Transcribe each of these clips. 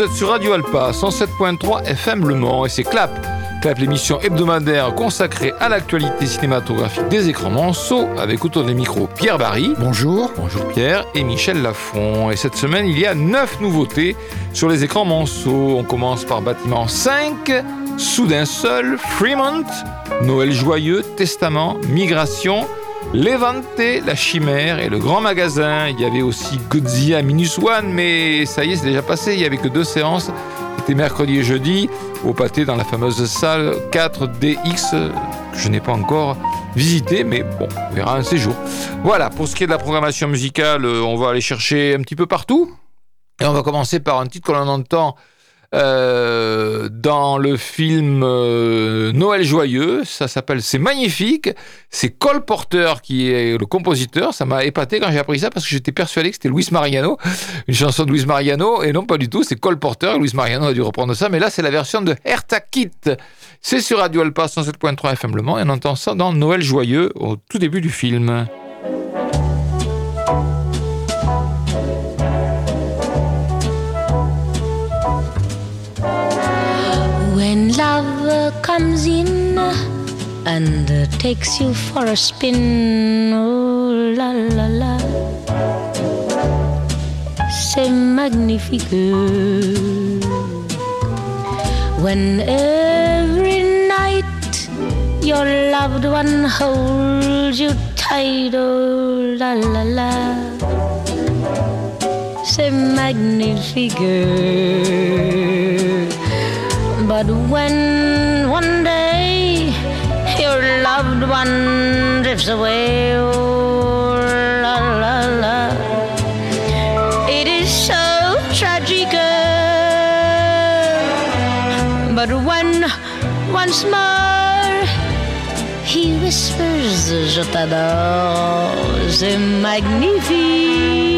Vous êtes sur Radio Alpa 107.3 FM Le Mans et c'est Clap. Clap, l'émission hebdomadaire consacrée à l'actualité cinématographique des écrans Manceau avec autour des micros Pierre Barry. Bonjour. Bonjour Pierre et Michel Lafont. Et cette semaine, il y a neuf nouveautés sur les écrans Manceau. On commence par Bâtiment 5, Soudain Seul, Fremont, Noël Joyeux, Testament, Migration, Levante, La Chimère et Le Grand Magasin. Il y avait aussi Godzilla Minus One, mais ça y est, c'est déjà passé. Il y avait que deux séances. C'était mercredi et jeudi au pâté dans la fameuse salle 4DX que je n'ai pas encore visité, mais bon, on verra un séjour. Voilà, pour ce qui est de la programmation musicale, euh, on va aller chercher un petit peu partout. Et on va commencer par un titre que l'on entend euh, dans le film euh, Noël joyeux. Ça s'appelle C'est magnifique. C'est Cole Porter qui est le compositeur. Ça m'a épaté quand j'ai appris ça parce que j'étais persuadé que c'était Luis Mariano, une chanson de Luis Mariano. Et non, pas du tout. C'est Cole Porter. Luis Mariano a dû reprendre ça. Mais là, c'est la version de Herta Kitt. C'est sur Radio Alpa 107.3 FM Le Mans et on entend ça dans Noël joyeux au tout début du film. Love comes in and takes you for a spin, oh la la la, c'est magnifique. When every night your loved one holds you tight, oh la la la, c'est magnifique. But when one day your loved one drifts away, oh la la la, it is so tragic. But when once more he whispers, Je t'adore, c'est magnifique.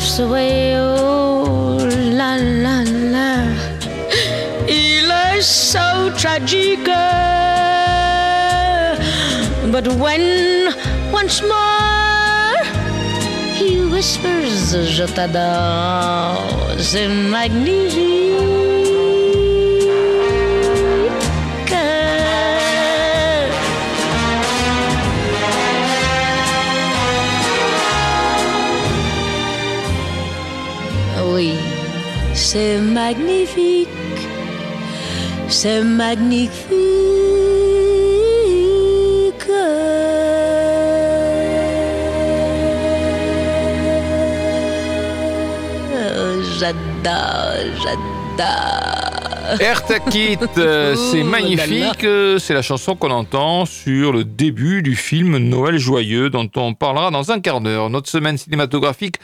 Drifts away. Oh la la la, il est so tragique. Uh, but when once more he whispers, Je t'adore, c'est magnifique. C'est magnifique, c'est magnifique. J'adore, j'adore. Herta Kitt, euh, c'est magnifique. euh, C'est la chanson qu'on entend sur le début du film Noël joyeux dont on parlera dans un quart d'heure. Notre semaine cinématographique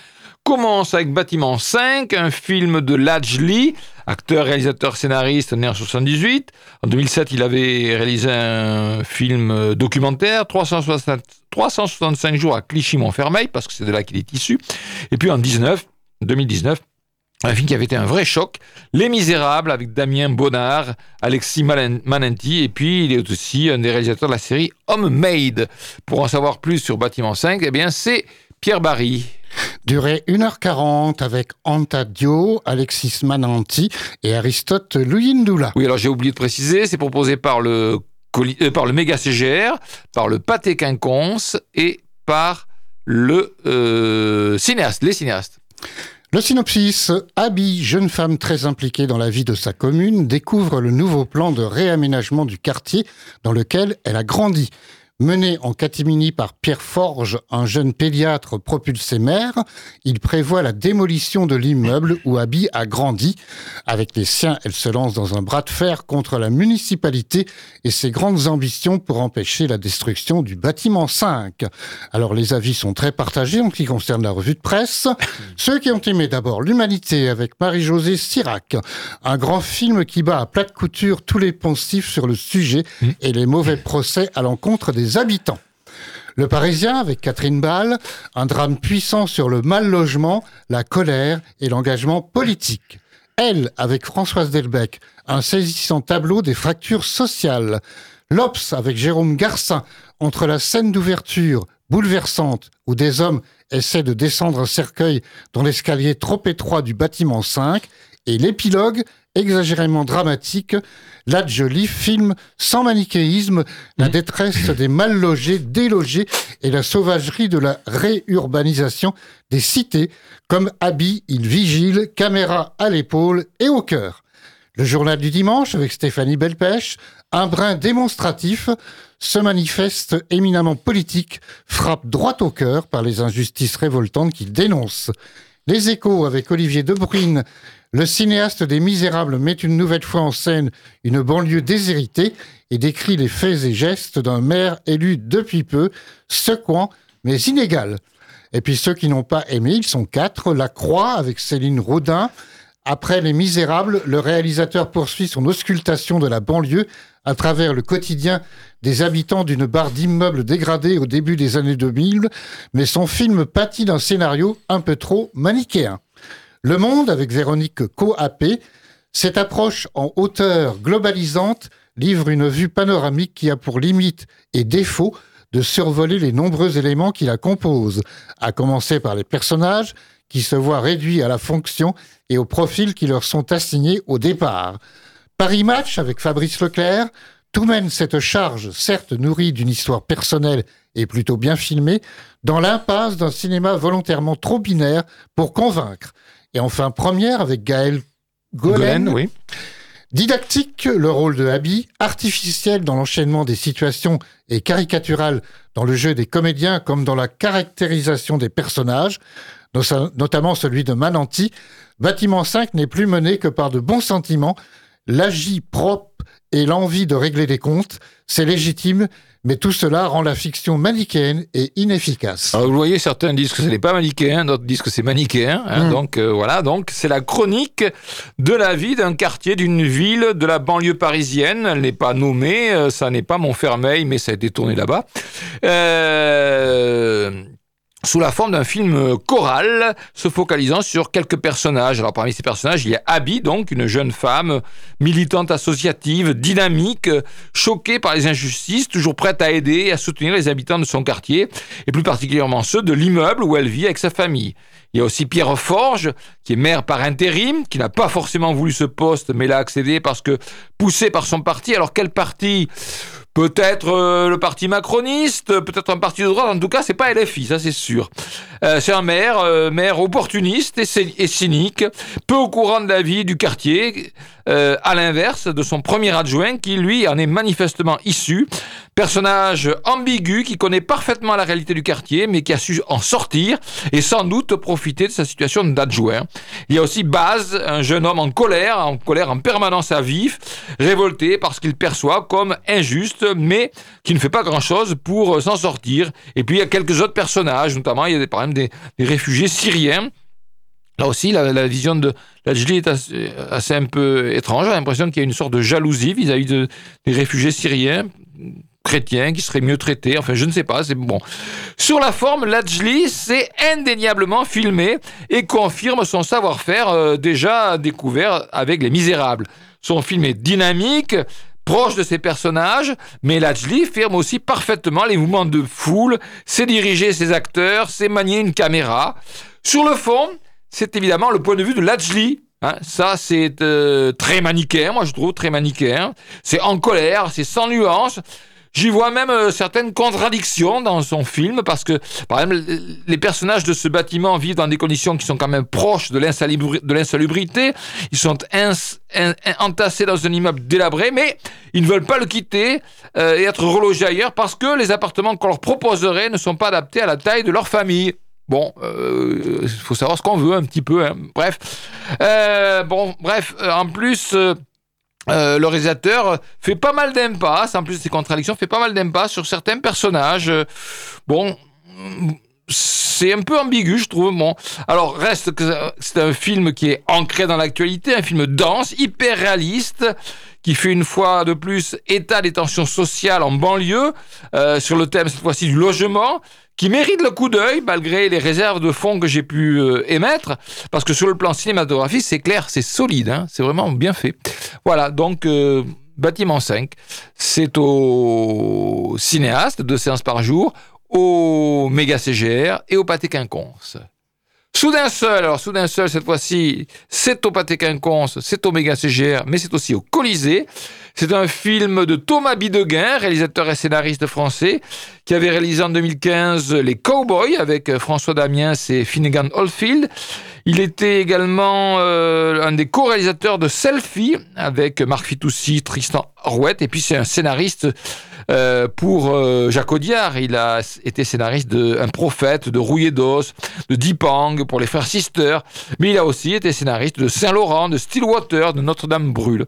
commence avec Bâtiment 5, un film de Ladj Lee, acteur, réalisateur, scénariste, né en 78. En 2007, il avait réalisé un film documentaire, 360 365 jours à Clichy-Montfermeil, parce que c'est de là qu'il est issu. Et puis en 19, 2019, un film qui avait été un vrai choc, Les Misérables avec Damien Bonnard, Alexis Manenti et puis il est aussi un des réalisateurs de la série Homemade. Pour en savoir plus sur Bâtiment 5, eh bien c'est Pierre Barry. Durée 1h40 avec Anta Dio, Alexis Mananti et Aristote Luyindula. Oui, alors j'ai oublié de préciser, c'est proposé par le, euh, par le Méga CGR, par le Pâté Quinconce et par le euh, cinéaste, les cinéastes. Le synopsis, Abby, jeune femme très impliquée dans la vie de sa commune, découvre le nouveau plan de réaménagement du quartier dans lequel elle a grandi. Mené en catimini par Pierre Forge, un jeune pédiatre propulsé maire, il prévoit la démolition de l'immeuble où Abby a grandi. Avec les siens, elle se lance dans un bras de fer contre la municipalité et ses grandes ambitions pour empêcher la destruction du bâtiment 5. Alors les avis sont très partagés en ce qui concerne la revue de presse. Ceux qui ont aimé d'abord l'humanité avec Marie-Josée Sirac, un grand film qui bat à plate couture tous les poncifs sur le sujet mmh. et les mauvais procès à l'encontre des habitants. Le Parisien, avec Catherine Ball, un drame puissant sur le mal logement, la colère et l'engagement politique. Elle, avec Françoise Delbecq, un saisissant tableau des fractures sociales. L'Obs, avec Jérôme Garcin, entre la scène d'ouverture bouleversante où des hommes essaient de descendre un cercueil dans l'escalier trop étroit du bâtiment 5 et l'épilogue exagérément dramatique, Jolie filme sans manichéisme la détresse des mal logés, délogés et la sauvagerie de la réurbanisation des cités, comme habit il vigile, caméra à l'épaule et au cœur. Le journal du dimanche avec Stéphanie Belpèche, un brin démonstratif, ce manifeste éminemment politique frappe droit au cœur par les injustices révoltantes qu'il dénonce. Les échos avec Olivier Debrune le cinéaste des Misérables met une nouvelle fois en scène une banlieue déshéritée et décrit les faits et gestes d'un maire élu depuis peu, secouant mais inégal. Et puis ceux qui n'ont pas aimé, ils sont quatre. La Croix avec Céline Rodin. Après Les Misérables, le réalisateur poursuit son auscultation de la banlieue à travers le quotidien des habitants d'une barre d'immeubles dégradés au début des années 2000, mais son film pâtit d'un scénario un peu trop manichéen. Le Monde, avec Véronique Coapé, cette approche en hauteur globalisante livre une vue panoramique qui a pour limite et défaut de survoler les nombreux éléments qui la composent, à commencer par les personnages qui se voient réduits à la fonction et au profil qui leur sont assignés au départ. Paris Match avec Fabrice Leclerc tout mène cette charge, certes nourrie d'une histoire personnelle et plutôt bien filmée, dans l'impasse d'un cinéma volontairement trop binaire pour convaincre. Et enfin, première avec Gaël Golen. oui. Didactique, le rôle de Abby, artificiel dans l'enchaînement des situations et caricatural dans le jeu des comédiens comme dans la caractérisation des personnages, notamment celui de Mananti, Bâtiment 5 n'est plus mené que par de bons sentiments, l'agit propre et l'envie de régler des comptes, c'est légitime, mais tout cela rend la fiction manichéenne et inefficace. Alors vous voyez, certains disent que ce n'est pas manichéen, d'autres disent que c'est manichéen. Hein, hmm. Donc euh, voilà, donc c'est la chronique de la vie d'un quartier, d'une ville, de la banlieue parisienne. Elle n'est pas nommée, euh, ça n'est pas Montfermeil, mais ça a été tourné là-bas. Euh sous la forme d'un film choral se focalisant sur quelques personnages. Alors parmi ces personnages, il y a Abby, donc une jeune femme militante associative, dynamique, choquée par les injustices, toujours prête à aider et à soutenir les habitants de son quartier, et plus particulièrement ceux de l'immeuble où elle vit avec sa famille. Il y a aussi Pierre Forge, qui est maire par intérim, qui n'a pas forcément voulu ce poste, mais l'a accédé parce que poussé par son parti. Alors quel parti Peut-être euh, le parti macroniste, peut-être un parti de droite, en tout cas, c'est pas LFI, ça c'est sûr. Euh, c'est un maire, euh, maire opportuniste et, cynique, peu au courant de la vie du quartier, à l'inverse de son premier adjoint qui, lui, en est manifestement issu. Personnage ambigu qui connaît parfaitement la réalité du quartier, mais qui a su en sortir et sans doute profiter de sa situation d'adjoint. Il y a aussi Baz, un jeune homme en colère, en colère en permanence à vif, révolté parce qu'il perçoit comme injuste mais qui ne fait pas grand-chose pour euh, s'en sortir. Et puis il y a quelques autres personnages, notamment il y a des, par exemple des, réfugiés syriens. Là aussi, la, vision de la est assez, un peu étrange. J'ai l'impression qu'il y a une sorte de jalousie vis-à-vis de, des réfugiés syriens chrétiens qui seraient mieux traités. Enfin, je ne sais pas. C'est bon. Sur la forme, Lajli s'est indéniablement filmé et confirme son savoir-faire euh, déjà découvert avec Les Misérables. Son film est dynamique, proche de ses personnages, mais Lajli firme aussi parfaitement les mouvements de foule, sait diriger ses acteurs, sait manier une caméra. Sur le fond, c'est évidemment le point de vue de Lajli. Hein. ça, c'est euh, très manichéen, moi je trouve très manichéen. C'est en colère, c'est sans nuance. J'y vois même euh, certaines contradictions dans son film parce que, par exemple, les personnages de ce bâtiment vivent dans des conditions qui sont quand même proches de l'insalubrité. Ils sont entassés dans un immeuble délabré, mais ils ne veulent pas le quitter euh, et être relogés ailleurs parce que les appartements qu'on leur proposerait ne sont pas adaptés à la taille de leur famille. Bon, il euh, faut savoir ce qu'on veut un petit peu. Hein. Bref, bon, bref. en plus, euh, le réalisateur fait pas mal d'impasses, en plus de ses contradictions, fait pas mal d'impasses sur certains personnages. Bon, c'est un peu ambigu, je trouve. Bon, alors reste que c'est un film qui est ancré dans l'actualité, un film dense, hyper réaliste, qui fait une fois de plus état des tensions sociales en banlieue, euh, sur le thème cette fois-ci du logement, qui mérite le coup d'œil malgré les réserves de fond que j'ai pu euh, émettre, parce que sur le plan cinématographique, c'est clair, c'est solide, hein, c'est vraiment bien fait. Voilà, donc euh, Bâtiment 5, c'est au cinéaste, deux séances par jour, au méga CGR et au pâté quinconce. Soudain seul, alors soudain seul cette fois-ci, c'est au pâté quinconce, c'est au méga CGR, mais c'est aussi au Colisée. C'est un film de Thomas Bideguin, réalisateur et scénariste français, qui avait réalisé en 2015 Les Cowboys avec François Damiens et Finnegan Oldfield. Il était également euh, un des co-réalisateurs de Selfie avec Marc Fitoussi, Tristan Rouette, et puis c'est un scénariste euh, pour euh, Jacques Audiard. Il a été scénariste de Un prophète, de Rouillé d'os, de Dipang pour les frères Sister, mais il a aussi été scénariste de Saint-Laurent, de Stillwater, de Notre-Dame brûle.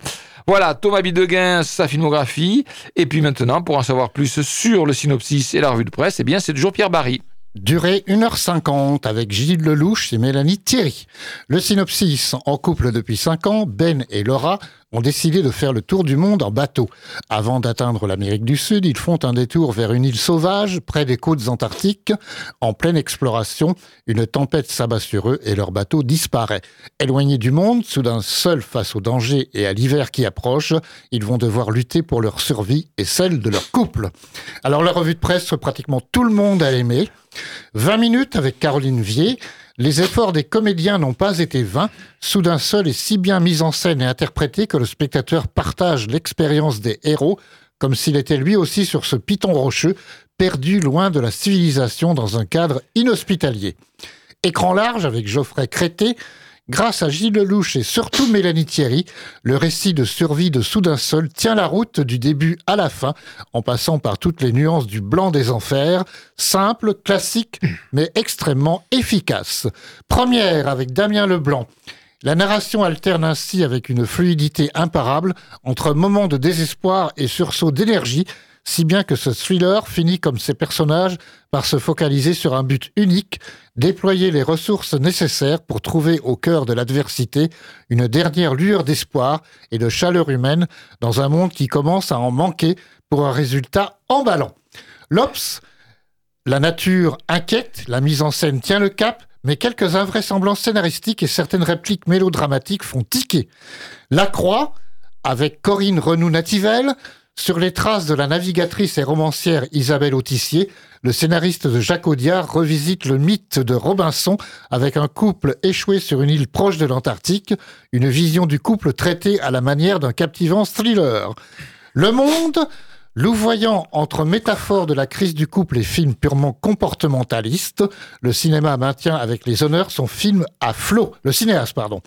Voilà, Thomas Bideguin, sa filmographie. Et puis maintenant, pour en savoir plus sur le synopsis et la revue de presse, eh bien, c'est toujours Pierre Barry. Durée 1h50 avec Gilles Lelouch et Mélanie Thierry. Le synopsis, en couple depuis 5 ans, Ben et Laura ont décidé de faire le tour du monde en bateau. Avant d'atteindre l'Amérique du Sud, ils font un détour vers une île sauvage près des côtes antarctiques. En pleine exploration, une tempête s'abat sur eux et leur bateau disparaît. Éloignés du monde, soudain seuls face au danger et à l'hiver qui approche, ils vont devoir lutter pour leur survie et celle de leur couple. Alors la revue de presse, pratiquement tout le monde a aimé. 20 minutes avec Caroline Vier. Les efforts des comédiens n'ont pas été vains. Soudain seul est si bien mis en scène et interprété que le spectateur partage l'expérience des héros comme s'il était lui aussi sur ce piton rocheux, perdu loin de la civilisation dans un cadre inhospitalier. Écran large avec Geoffrey Crété, Grâce à Gilles Lelouch et surtout Mélanie Thierry, le récit de survie de Soudain Seul tient la route du début à la fin, en passant par toutes les nuances du blanc des enfers, simple, classique, mais extrêmement efficace. Première avec Damien Leblanc. La narration alterne ainsi avec une fluidité imparable entre moments de désespoir et sursaut d'énergie, si bien que ce thriller finit comme ses personnages par se focaliser sur un but unique, déployer les ressources nécessaires pour trouver au cœur de l'adversité une dernière lueur d'espoir et de chaleur humaine dans un monde qui commence à en manquer pour un résultat emballant. L'Obs, la nature inquiète, la mise en scène tient le cap, mais quelques invraisemblances scénaristiques et certaines répliques mélodramatiques font tiquer. La Croix, avec Corinne Renou-Nativelle, sur les traces de la navigatrice et romancière Isabelle Autissier, le scénariste de Jacques Audiard revisite le mythe de Robinson avec un couple échoué sur une île proche de l'Antarctique, une vision du couple traitée à la manière d'un captivant thriller. Le Monde, louvoyant entre métaphores de la crise du couple et films purement comportementalistes, le cinéma maintient avec les honneurs son film à flot, le cinéaste, pardon.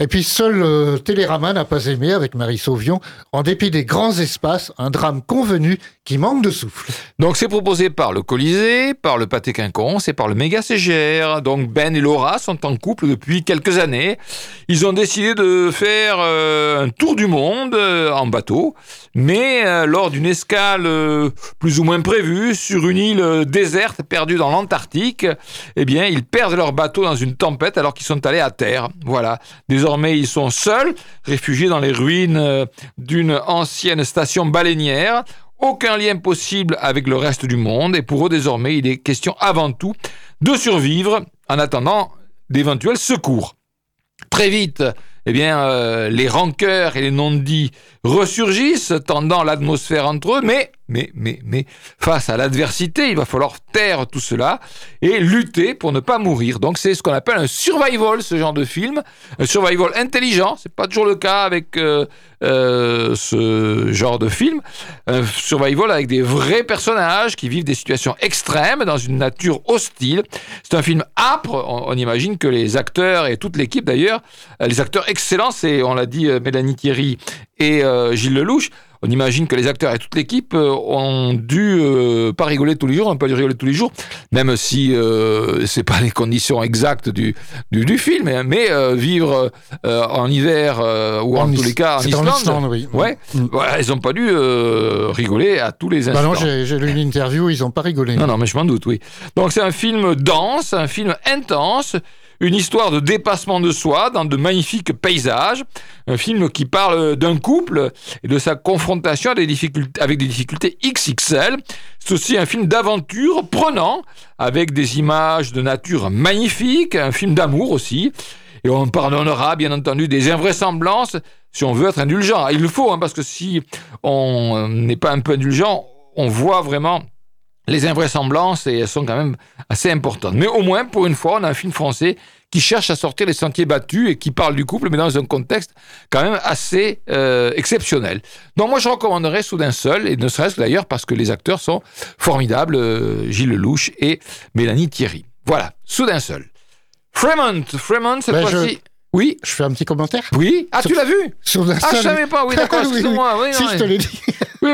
Et puis seul euh, Télérama n'a pas aimé avec Marie Sauvion, en dépit des grands espaces, un drame convenu qui manque de souffle. Donc c'est proposé par le Colisée, par le Pâté Quinconce et par le Méga CGR. Donc Ben et Laura sont en couple depuis quelques années. Ils ont décidé de faire euh, un tour du monde euh, en bateau, mais lors d'une escale plus ou moins prévue sur une île déserte perdue dans l'Antarctique, eh bien ils perdent leur bateau dans une tempête alors qu'ils sont allés à terre. Voilà. Désormais, ils sont seuls, réfugiés dans les ruines euh, d'une ancienne station baleinière. Aucun lien possible avec le reste du monde. Et pour eux, désormais, il est question avant tout de survivre en attendant d'éventuels secours. Très vite, eh bien, euh, les rancœurs et les non-dits ressurgissent, tendant l'atmosphère entre eux, mais mais, mais, mais face à l'adversité, il va falloir taire tout cela et lutter pour ne pas mourir. Donc c'est ce qu'on appelle un survival, ce genre de film, un survival intelligent. C'est pas toujours le cas avec euh, euh, ce genre de film. Un survival avec des vrais personnages qui vivent des situations extrêmes dans une nature hostile. C'est un film âpre. On, on, imagine que les acteurs et toute l'équipe d'ailleurs, les acteurs excellents, c'est on l'a dit Mélanie Thierry et Gilles Lelouch on imagine que les acteurs et toute l'équipe euh, ont dû euh, pas rigoler tous les jours, pas dû rigoler tous les jours, même si euh, c'est pas les conditions exactes du, du, film, hein, mais vivre en hiver ou en, tous les cas en Islande, oui. ouais, mm. ils n'ont pas dû rigoler à tous les instants. Bah non, j'ai lu une interview, ils n'ont pas rigolé. Non, non, mais je m'en doute, oui. Donc c'est un film dense, un film intense une histoire de dépassement de soi dans de magnifiques paysages, un film qui parle d'un couple et de sa confrontation avec des difficultés, XXL. C'est aussi un film d'aventure prenant, avec des images de nature magnifiques, un film d'amour aussi. Et on pardonnera bien entendu des invraisemblances si on veut être indulgent. Il le faut, hein, parce que si on n'est pas un peu indulgent, on voit vraiment les invraisemblances et elles sont quand même assez importantes. Mais au moins, pour une fois, on a un film français qui cherche à sortir les sentiers battus et qui parle du couple, mais dans un contexte quand même assez euh, exceptionnel. Donc moi, je recommanderais Soudain Seul, et ne serait-ce que d'ailleurs parce que les acteurs sont formidables, euh, Gilles Lelouch et Mélanie Thierry. Voilà, Soudain Seul. Fremont, Fremont, cette ben, fois-ci... Oui. Je fais un petit commentaire Oui. Ah, tu l'as vu? Soudain Ah, je savais pas, oui, d'accord, excuse-moi. Oui, si, je te l'ai dit.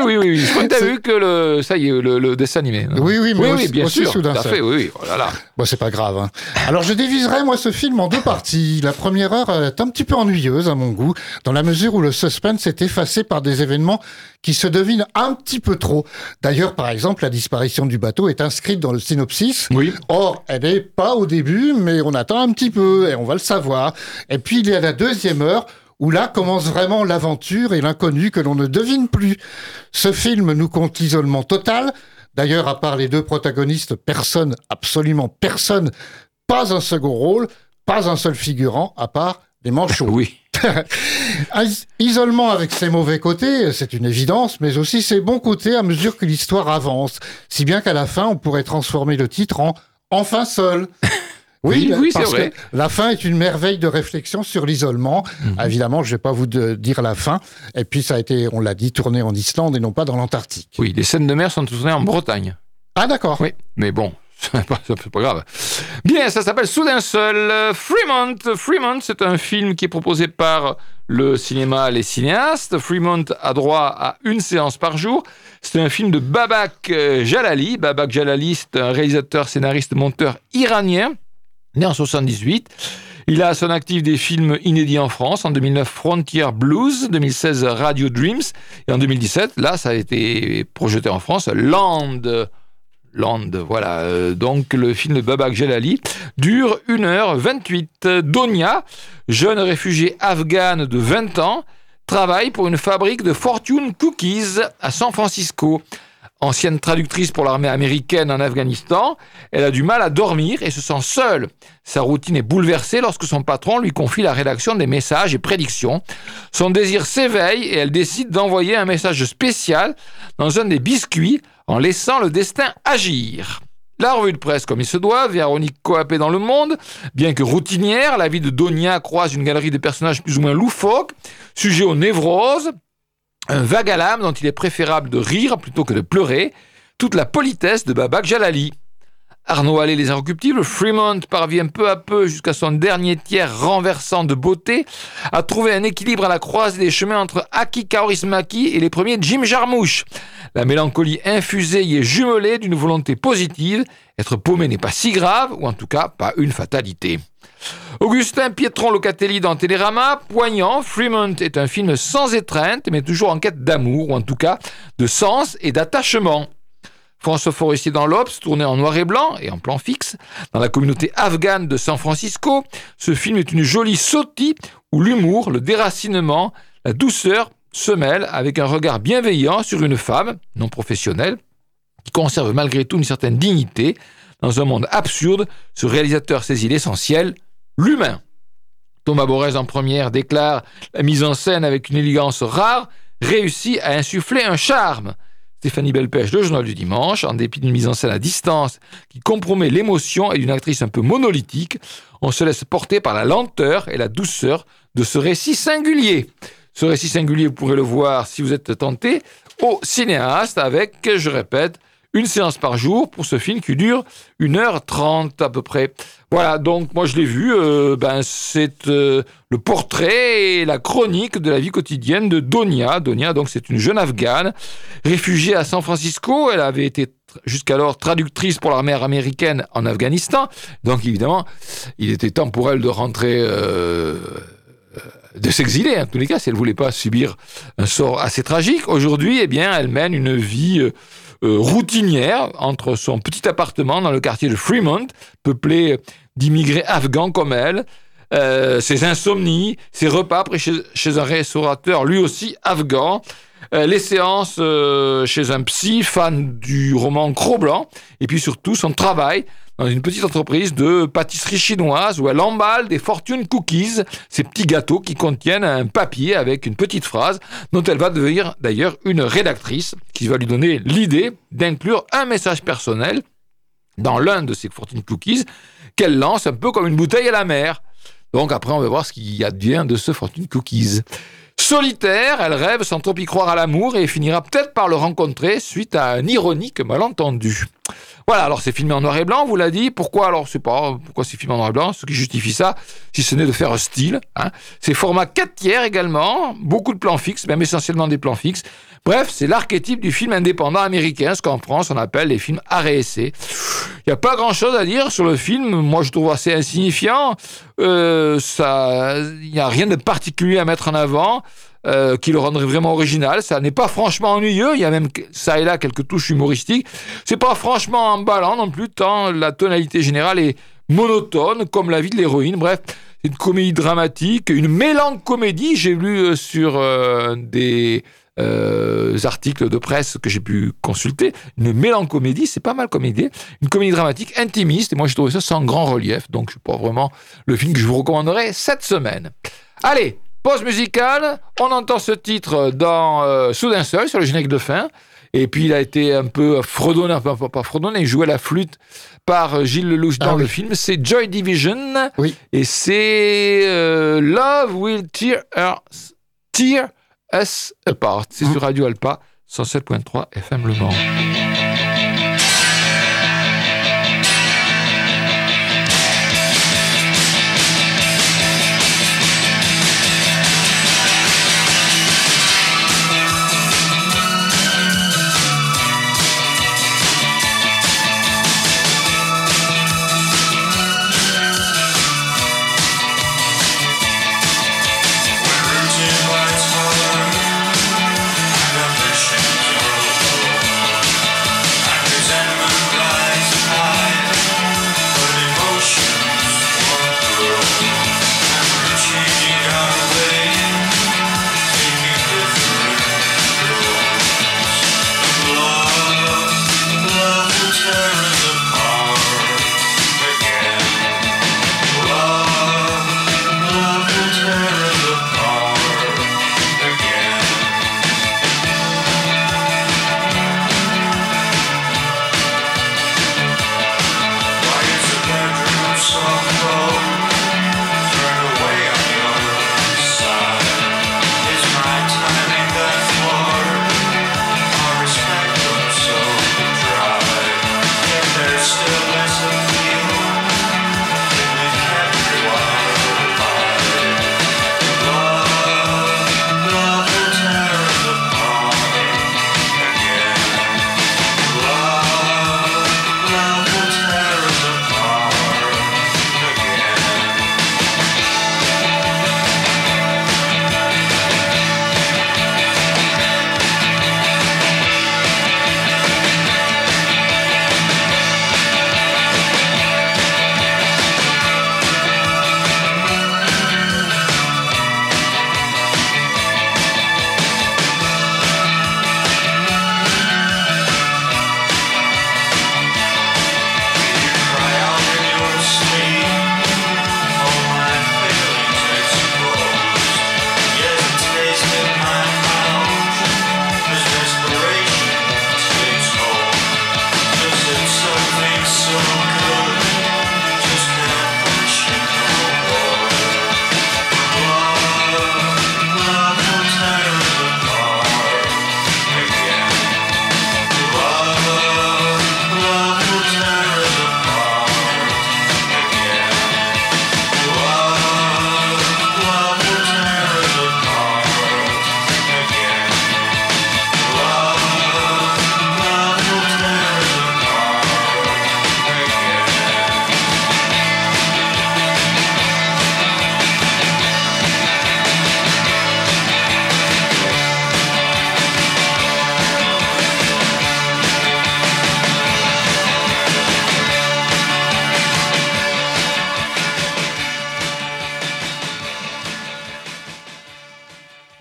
Oui, oui, oui. Je crois que tu as vu que le, ça y est, le, dessin animé. Oui, oui, mais oui, bien sûr. Tout à fait, oui, oui. Oh là là. Bon, c'est pas grave. Hein. Alors, je diviserai, moi, ce film en deux parties. La première heure est un petit peu ennuyeuse, à mon goût, dans la mesure où le suspense est effacé par des événements qui se devinent un petit peu trop. D'ailleurs, par exemple, la disparition du bateau est inscrite dans le synopsis. Oui. Or, elle n'est pas au début, mais on attend un petit peu et on va le savoir. Et puis, il y a la deuxième heure où là commence vraiment l'aventure et l'inconnu que l'on ne devine plus. Ce film nous compte l'isolement total. D'ailleurs, à part les deux protagonistes, personne, absolument personne, pas un second rôle, pas un seul figurant, à part les manchots. Oui. Isolement avec ses mauvais côtés, c'est une évidence, mais aussi ses bons côtés à mesure que l'histoire avance. Si bien qu'à la fin, on pourrait transformer le titre en Enfin seul. Oui, oui, c'est vrai. la fin est une merveille de réflexion sur l'isolement. Mhm. Évidemment, je ne vais pas vous dire la fin. Et puis, ça a été, on l'a dit, tourné en Islande et non pas dans l'Antarctique. Oui, les scènes de mer sont tournées en Bretagne. Ah, d'accord. Oui, mais bon, c'est pas, pas, grave. Bien, ça s'appelle Soudain Seul. Fremont. Fremont, c'est un film qui est proposé par le cinéma Les Cinéastes. Fremont a droit à une séance par jour. C'est un film de Babak Jalali. Babak Jalali, c'est un réalisateur, scénariste, monteur iranien né en 78. Il a à son actif des films inédits en France. En 2009, Frontier Blues. 2016, Radio Dreams. Et en 2017, là, ça a été projeté en France, Land. Land, voilà. Euh, donc, le film de Babak Jalali dure 1h28. Donia, jeune réfugiée afghane de 20 ans, travaille pour une fabrique de fortune cookies à San Francisco ancienne traductrice pour l'armée américaine en Afghanistan, elle a du mal à dormir et se sent seule. Sa routine est bouleversée lorsque son patron lui confie la rédaction des messages et prédictions. Son désir s'éveille et elle décide d'envoyer un message spécial dans un des biscuits en laissant le destin agir. La revue de presse comme il se doit, Véronique coapée dans le monde, bien que routinière, la vie de Donia croise une galerie de personnages plus ou moins loufoques, sujets aux névroses, un vague à l'âme dont il est préférable de rire plutôt que de pleurer, toute la politesse de Babak Jalali. Arnaud Allais les inrecuptibles, Fremont parvient peu à peu jusqu'à son dernier tiers renversant de beauté à trouver un équilibre à la croisée des chemins entre Aki Kaurismaki et les premiers Jim Jarmusch. La mélancolie infusée y est jumelée d'une volonté positive, être paumé n'est pas si grave, ou en tout cas pas une fatalité. Augustin Pietron Locatelli dans Télérama, poignant, Fremont est un film sans étreinte, mais toujours en quête d'amour, ou en tout cas de sens et d'attachement. François Forestier dans l'Obs, tourné en noir et blanc et en plan fixe, dans la communauté afghane de San Francisco, ce film est une jolie sautille où l'humour, le déracinement, la douceur se mêlent avec un regard bienveillant sur une femme, non professionnelle, qui conserve malgré tout une certaine dignité. Dans un monde absurde, ce réalisateur saisit l'essentiel, l'humain. Thomas Borès en première déclare La mise en scène avec une élégance rare réussit à insuffler un charme. Stéphanie Belpèche, le journal du dimanche, en dépit d'une mise en scène à distance qui compromet l'émotion et d'une actrice un peu monolithique, on se laisse porter par la lenteur et la douceur de ce récit singulier. Ce récit singulier, vous pourrez le voir si vous êtes tenté au cinéaste avec, je répète, une séance par jour pour ce film qui dure 1h30 à peu près. Voilà, donc moi je l'ai vu, euh, ben, c'est euh, le portrait et la chronique de la vie quotidienne de Donia. Donia, donc c'est une jeune afghane réfugiée à San Francisco. Elle avait été jusqu'alors traductrice pour l'armée américaine en Afghanistan. Donc évidemment, il était temps pour elle de rentrer... Euh, de s'exiler, en tous les cas, si elle voulait pas subir un sort assez tragique. Aujourd'hui, eh bien, elle mène une vie euh, routinière entre son petit appartement dans le quartier de Fremont, peuplé d'immigrés afghans comme elle, euh, ses insomnies, ses repas après chez, un restaurateur lui aussi afghan, euh, les séances chez un psy fan du roman Cro-Blanc, et puis surtout son travail dans une petite entreprise de pâtisserie chinoise où elle emballe des fortune cookies, ces petits gâteaux qui contiennent un papier avec une petite phrase dont elle va devenir d'ailleurs une rédactrice qui va lui donner l'idée d'inclure un message personnel dans l'un de ces fortune cookies qu'elle lance un peu comme une bouteille à la mer. Donc après, on va voir ce qui advient de ce fortune cookies. Solitaire, elle rêve sans trop y croire à l'amour et finira peut-être par le rencontrer suite à un ironique malentendu. Voilà, alors c'est filmé en noir et blanc, vous l'a dit. Pourquoi alors C'est pas pourquoi c'est filmé en noir et blanc? Ce qui justifie ça, si ce n'est de faire un style. Hein. C'est format 4 tiers également, beaucoup de plans fixes, même essentiellement des plans fixes. Bref, c'est l'archétype du film indépendant américain, ce qu'en France on appelle les films arrêt Il n'y a pas grand-chose à dire sur le film. Moi, je trouve assez insignifiant. Euh, ça, il n'y a rien de particulier à mettre en avant. Euh, qui le rendrait vraiment original. Ça n'est pas franchement ennuyeux. Il y a même ça et là quelques touches humoristiques. C'est pas franchement emballant non plus, tant la tonalité générale est monotone, comme la vie de l'héroïne. Bref, c'est une comédie dramatique, une mélancomédie. J'ai lu euh, sur euh, des articles de presse que j'ai pu consulter. Une mélancomédie, c'est pas mal comme idée. Une comédie dramatique intimiste, et moi je trouve ça sans grand relief, donc c'est pas vraiment le film que je vous recommanderais cette semaine. Allez, Pause musicale, on entend ce titre dans euh, Soudain Seul, sur le générique de fin. Et puis il a été un peu fredonné, enfin pas fredonné, il jouait la flûte par euh, Gilles Lelouch dans ah le film. C'est Joy Division. Oui. Et c'est euh, Love Will Tear Us, tear us Apart. C'est sur Radio Alpa, 107.3 FM Le Mans.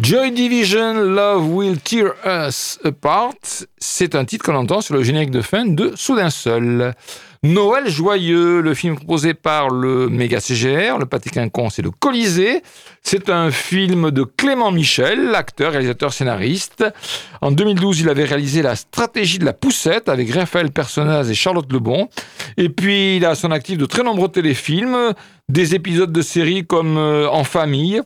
Joy Division, Love Will Tear Us Apart, c'est un titre qu'on entend sur le générique de fin de Soudain Seul. Noël joyeux, le film proposé par le méga CGR, le Pâté Quinconce c'est le Colisée. C'est un film de Clément Michel, l'acteur, réalisateur, scénariste. En 2012, il avait réalisé La stratégie de la poussette avec Raphaël Personnaz et Charlotte Lebon. Et puis, il a son actif de très nombreux téléfilms, des épisodes de séries comme euh, En famille.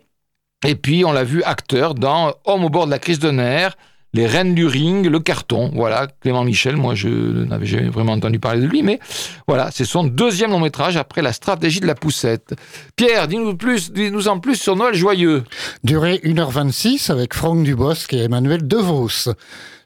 Et puis, on l'a vu acteur dans Homme au bord de la crise de nerfs, les Reines du Ring, le carton. Voilà, Clément Michel, moi je n'avais jamais vraiment entendu parler de lui, mais voilà, c'est son deuxième long métrage après la stratégie de la poussette. Pierre, dis-nous plus, dis-nous en plus sur Noël Joyeux. Durée 1h26 avec Franck Dubosc et Emmanuel Devos.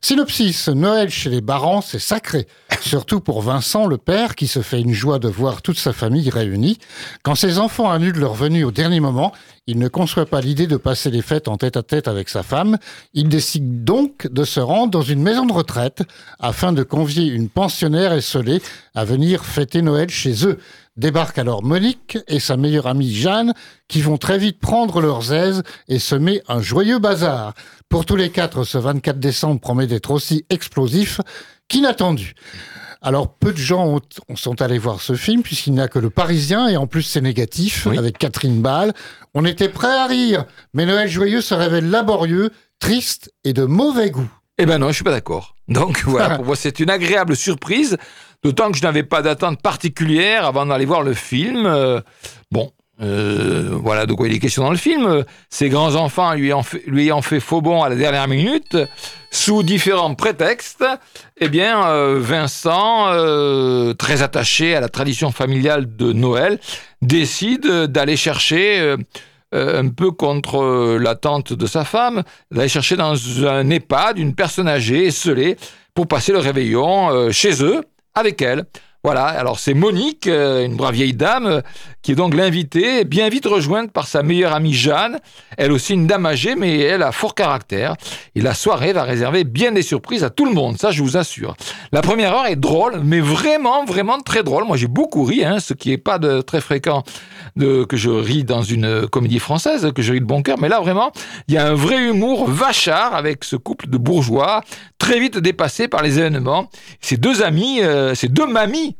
Synopsis, Noël chez les Barans, c'est sacré. Surtout pour Vincent, le père, qui se fait une joie de voir toute sa famille réunie. Quand ses enfants annulent leur venue au dernier moment, il ne conçoit pas l'idée de passer les fêtes en tête à tête avec sa femme. Il décide donc de se rendre dans une maison de retraite afin de convier une pensionnaire esselée à venir fêter Noël chez eux. Débarquent alors Monique et sa meilleure amie Jeanne, qui vont très vite prendre leurs aises et semer un joyeux bazar. Pour tous les quatre, ce 24 décembre promet d'être aussi explosif qu'inattendu. Alors, peu de gens sont allés voir ce film, puisqu'il n'y a que le Parisien, et en plus c'est négatif, avec Catherine Ball. On était prêts à rire, mais Noël Joyeux se révèle laborieux, triste et de mauvais goût. Eh ben non, je suis pas d'accord. Donc voilà, pour moi c'est une agréable surprise, d'autant que je n'avais pas d'attente particulière avant d'aller voir le film. Euh, bon, euh, voilà de quoi il est question dans le film. Ses grands-enfants lui, lui ayant fait faux bon à la dernière minute, sous différents prétextes, eh bien, euh, Vincent, très attaché à la tradition familiale de Noël, décide d'aller chercher euh, un peu contre euh, l'attente de sa femme, d'aller chercher dans un EHPAD une personne âgée, esselée, pour passer le réveillon euh, chez eux, avec elle. Voilà, alors c'est Monique, une brave vieille dame, qui est donc l'invitée, bien vite rejointe par sa meilleure amie Jeanne, elle aussi une dame âgée, mais elle a fort caractère. Et la soirée va réserver bien des surprises à tout le monde, ça je vous assure. La première heure est drôle, mais vraiment, vraiment très drôle. Moi j'ai beaucoup ri, hein, ce qui n'est pas de très fréquent de, que je ris dans une comédie française, que je ris de bon cœur, mais là vraiment, il y a un vrai humour vachard avec ce couple de bourgeois, très vite dépassé par les événements. Ces deux amis, euh, ces deux mamies,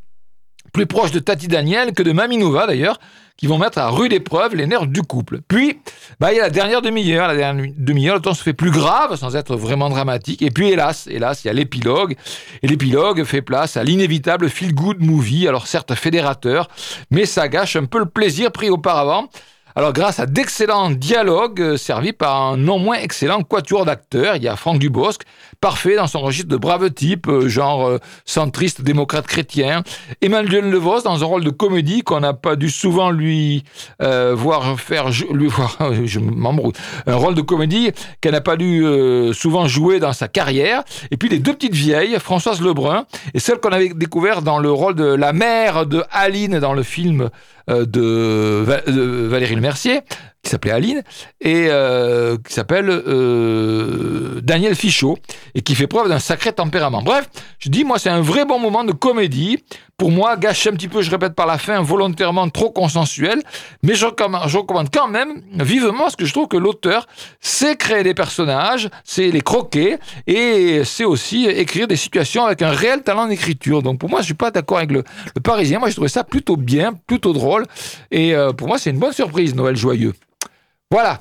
plus proches de Tati Daniel que de Mamie Nova d'ailleurs, qui vont mettre à rude épreuve les nerfs du couple. Puis, bah, il y a la dernière demi-heure. La dernière demi-heure, le temps se fait plus grave sans être vraiment dramatique. Et puis, hélas, hélas, il y a l'épilogue. Et l'épilogue fait place à l'inévitable feel-good movie. Alors, certes, fédérateur, mais ça gâche un peu le plaisir pris auparavant. Alors, grâce à d'excellents dialogues euh, servis par un non moins excellent quatuor d'acteurs, il y a Franck Dubosc, parfait dans son registre de brave type, euh, genre euh, centriste, démocrate chrétien. Emmanuel Levos dans un rôle de comédie qu'on n'a pas dû souvent lui voir faire, lui voir, je m'embrouille, un rôle de comédie qu'elle n'a pas dû souvent jouer dans sa carrière. Et puis les deux petites vieilles, Françoise Lebrun et celle qu'on avait découvert dans le rôle de la mère de Aline dans le film euh, de, Valérie Le Mercier, qui s'appelait Aline, et euh, qui s'appelle euh, Daniel Fichot, et qui fait preuve d'un sacré tempérament. Bref, je dis, moi, c'est un vrai bon moment de comédie. Pour moi, gâché un petit peu, je répète par la fin, volontairement trop consensuel, mais je recommande, quand même vivement, parce que je trouve que l'auteur sait créer des personnages, c'est les croquer, et c'est aussi écrire des situations avec un réel talent d'écriture. Donc pour moi, je suis pas d'accord avec le, Parisien. Moi, je trouvais ça plutôt bien, plutôt drôle, et euh, pour moi, c'est une bonne surprise, Noël Joyeux. Voilà.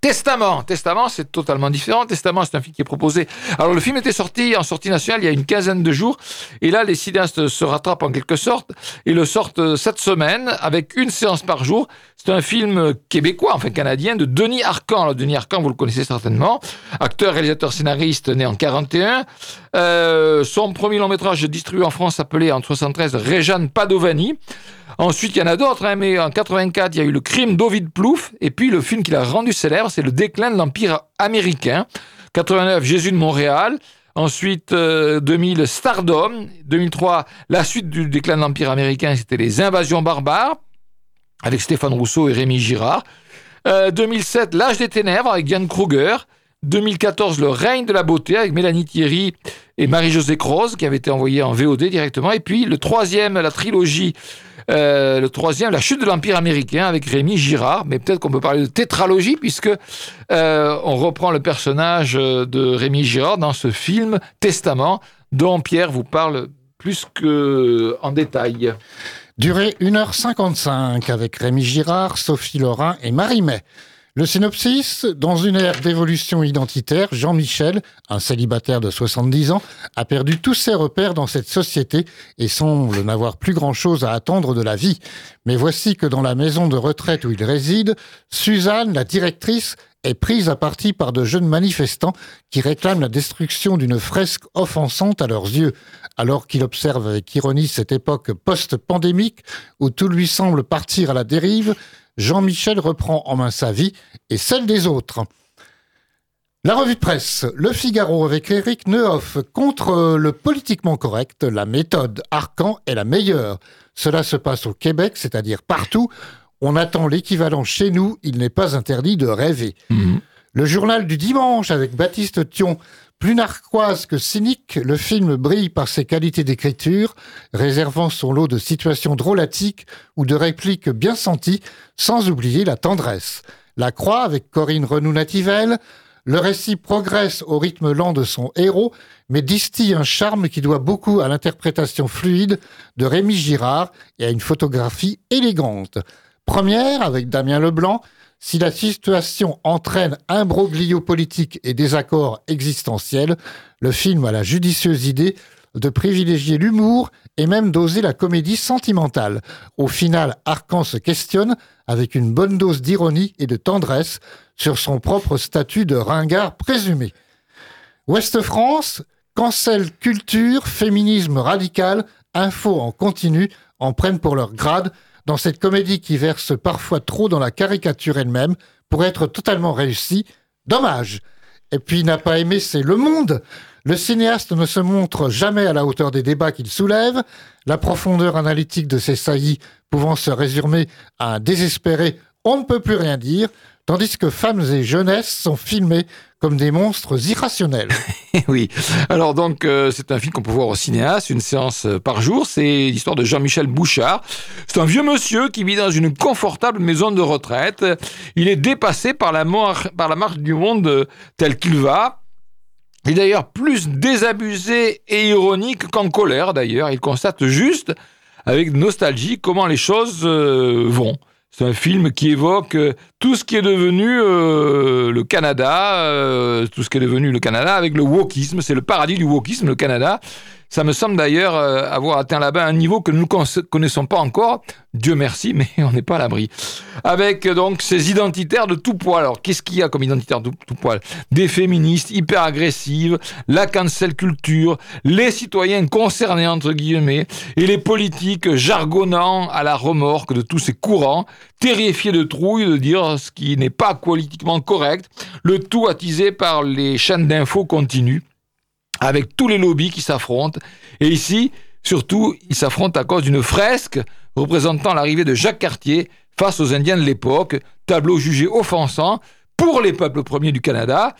Testament. Testament, c'est totalement différent. Testament, c'est un film qui est proposé. Alors, le film était sorti en sortie nationale il y a une quinzaine de jours. Et là, les cinéastes se rattrapent en quelque sorte et le sortent cette semaine avec une séance par jour. C'est un film québécois, enfin canadien, de Denis Arcan. Alors, Denis Arcan, vous le connaissez certainement. Acteur, réalisateur, scénariste, né en 41. Euh, son premier long métrage distribué en France s'appelait en 73 Réjeanne Padovani. Ensuite, il y en a d'autres, hein, mais en 84, il y a eu le crime d'Ovid Plouf, et puis le film qui l'a rendu célèbre, c'est le déclin de l'Empire américain. 89, Jésus de Montréal. Ensuite, 2000, euh, Stardom. 2003, la suite du déclin de l'Empire américain, c'était les invasions barbares, avec Stéphane Rousseau et Rémi Girard. 2007, euh, L'âge des ténèbres, avec Diane Kruger. 2014, Le règne de la beauté, avec Mélanie Thierry et Marie-Josée Croze, qui avait été envoyée en VOD directement. Et puis, le troisième, la trilogie Euh, le troisième, La chute de l'Empire américain avec Rémi Girard. Mais peut-être qu'on peut parler de tétralogie puisque euh, on reprend le personnage de Rémi Girard dans ce film Testament dont Pierre vous parle plus que en détail. Durée 1h55 avec Rémi Girard, Sophie Laurin et Marie May. Le synopsis, dans une ère d'évolution identitaire, Jean-Michel, un célibataire de 70 ans, a perdu tous ses repères dans cette société et semble n'avoir plus grand-chose à attendre de la vie. Mais voici que dans la maison de retraite où il réside, Suzanne, la directrice, est prise à partie par de jeunes manifestants qui réclament la destruction d'une fresque offensante à leurs yeux. Alors qu'il observe avec ironie cette époque post-pandémique où tout lui semble partir à la dérive, Jean-Michel reprend en main sa vie et celle des autres. La revue de presse, Le Figaro avec Eric Nehoff contre le politiquement correct, la méthode Arcan est la meilleure. Cela se passe au Québec, c'est-à-dire partout. On attend l'équivalent chez nous, il n'est pas interdit de rêver. Mhm. Le journal du dimanche avec Baptiste Thion plus narquoise que cynique, le film brille par ses qualités d'écriture, réservant son lot de situations drôlatiques ou de répliques bien senties, sans oublier la tendresse. La Croix avec Corinne Renou-Nativelle, le récit progresse au rythme lent de son héros, mais distille un charme qui doit beaucoup à l'interprétation fluide de Rémi Girard et à une photographie élégante. Première avec Damien Leblanc, si la situation entraîne imbroglio politique et désaccords existentiels, le film a la judicieuse idée de privilégier l'humour et même d'oser la comédie sentimentale. Au final, Arcan se questionne avec une bonne dose d'ironie et de tendresse sur son propre statut de ringard présumé. Ouest France, cancel culture, féminisme radical, info en continu en prennent pour leur grade dans cette comédie qui verse parfois trop dans la caricature elle-même pour être totalement réussie. Dommage. Et puis n'a pas aimé, c'est Le Monde. Le cinéaste ne se montre jamais à la hauteur des débats qu'il soulève, la profondeur analytique de ses saillies pouvant se résumer à un désespéré on ne peut plus rien dire, tandis que femmes et jeunesse sont filmées comme des monstres irrationnels. oui. Alors donc, euh, c'est un film qu'on peut voir au cinéaste, une séance euh, par jour. C'est l'histoire de Jean-Michel Bouchard. C'est un vieux monsieur qui vit dans une confortable maison de retraite. Il est dépassé par la, par la marche du monde euh, tel qu'il va. Il est d'ailleurs plus désabusé et ironique qu'en colère d'ailleurs. Il constate juste, avec nostalgie, comment les choses vont. C'est un film qui évoque euh, tout ce qui est devenu euh, le Canada, euh, tout ce qui est devenu le Canada avec le wokisme. C'est le paradis du wokisme, le Canada. Ça me semble d'ailleurs avoir atteint là-bas un niveau que nous ne connaissons pas encore. Dieu merci, mais on n'est pas à l'abri. Avec donc ces identitaires de tout poil. Alors, qu'est-ce qu'il y a comme identitaires de tout poil? Des féministes hyper agressives, la cancel culture, les citoyens concernés, entre guillemets, et les politiques jargonnant à la remorque de tous ces courants, terrifiés de trouille de dire ce qui n'est pas politiquement correct, le tout attisé par les chaînes d'infos continues avec tous les lobbies qui s'affrontent. Et ici, surtout, ils s'affrontent à cause d'une fresque représentant l'arrivée de Jacques Cartier face aux Indiens de l'époque, tableau jugé offensant pour les peuples premiers du Canada,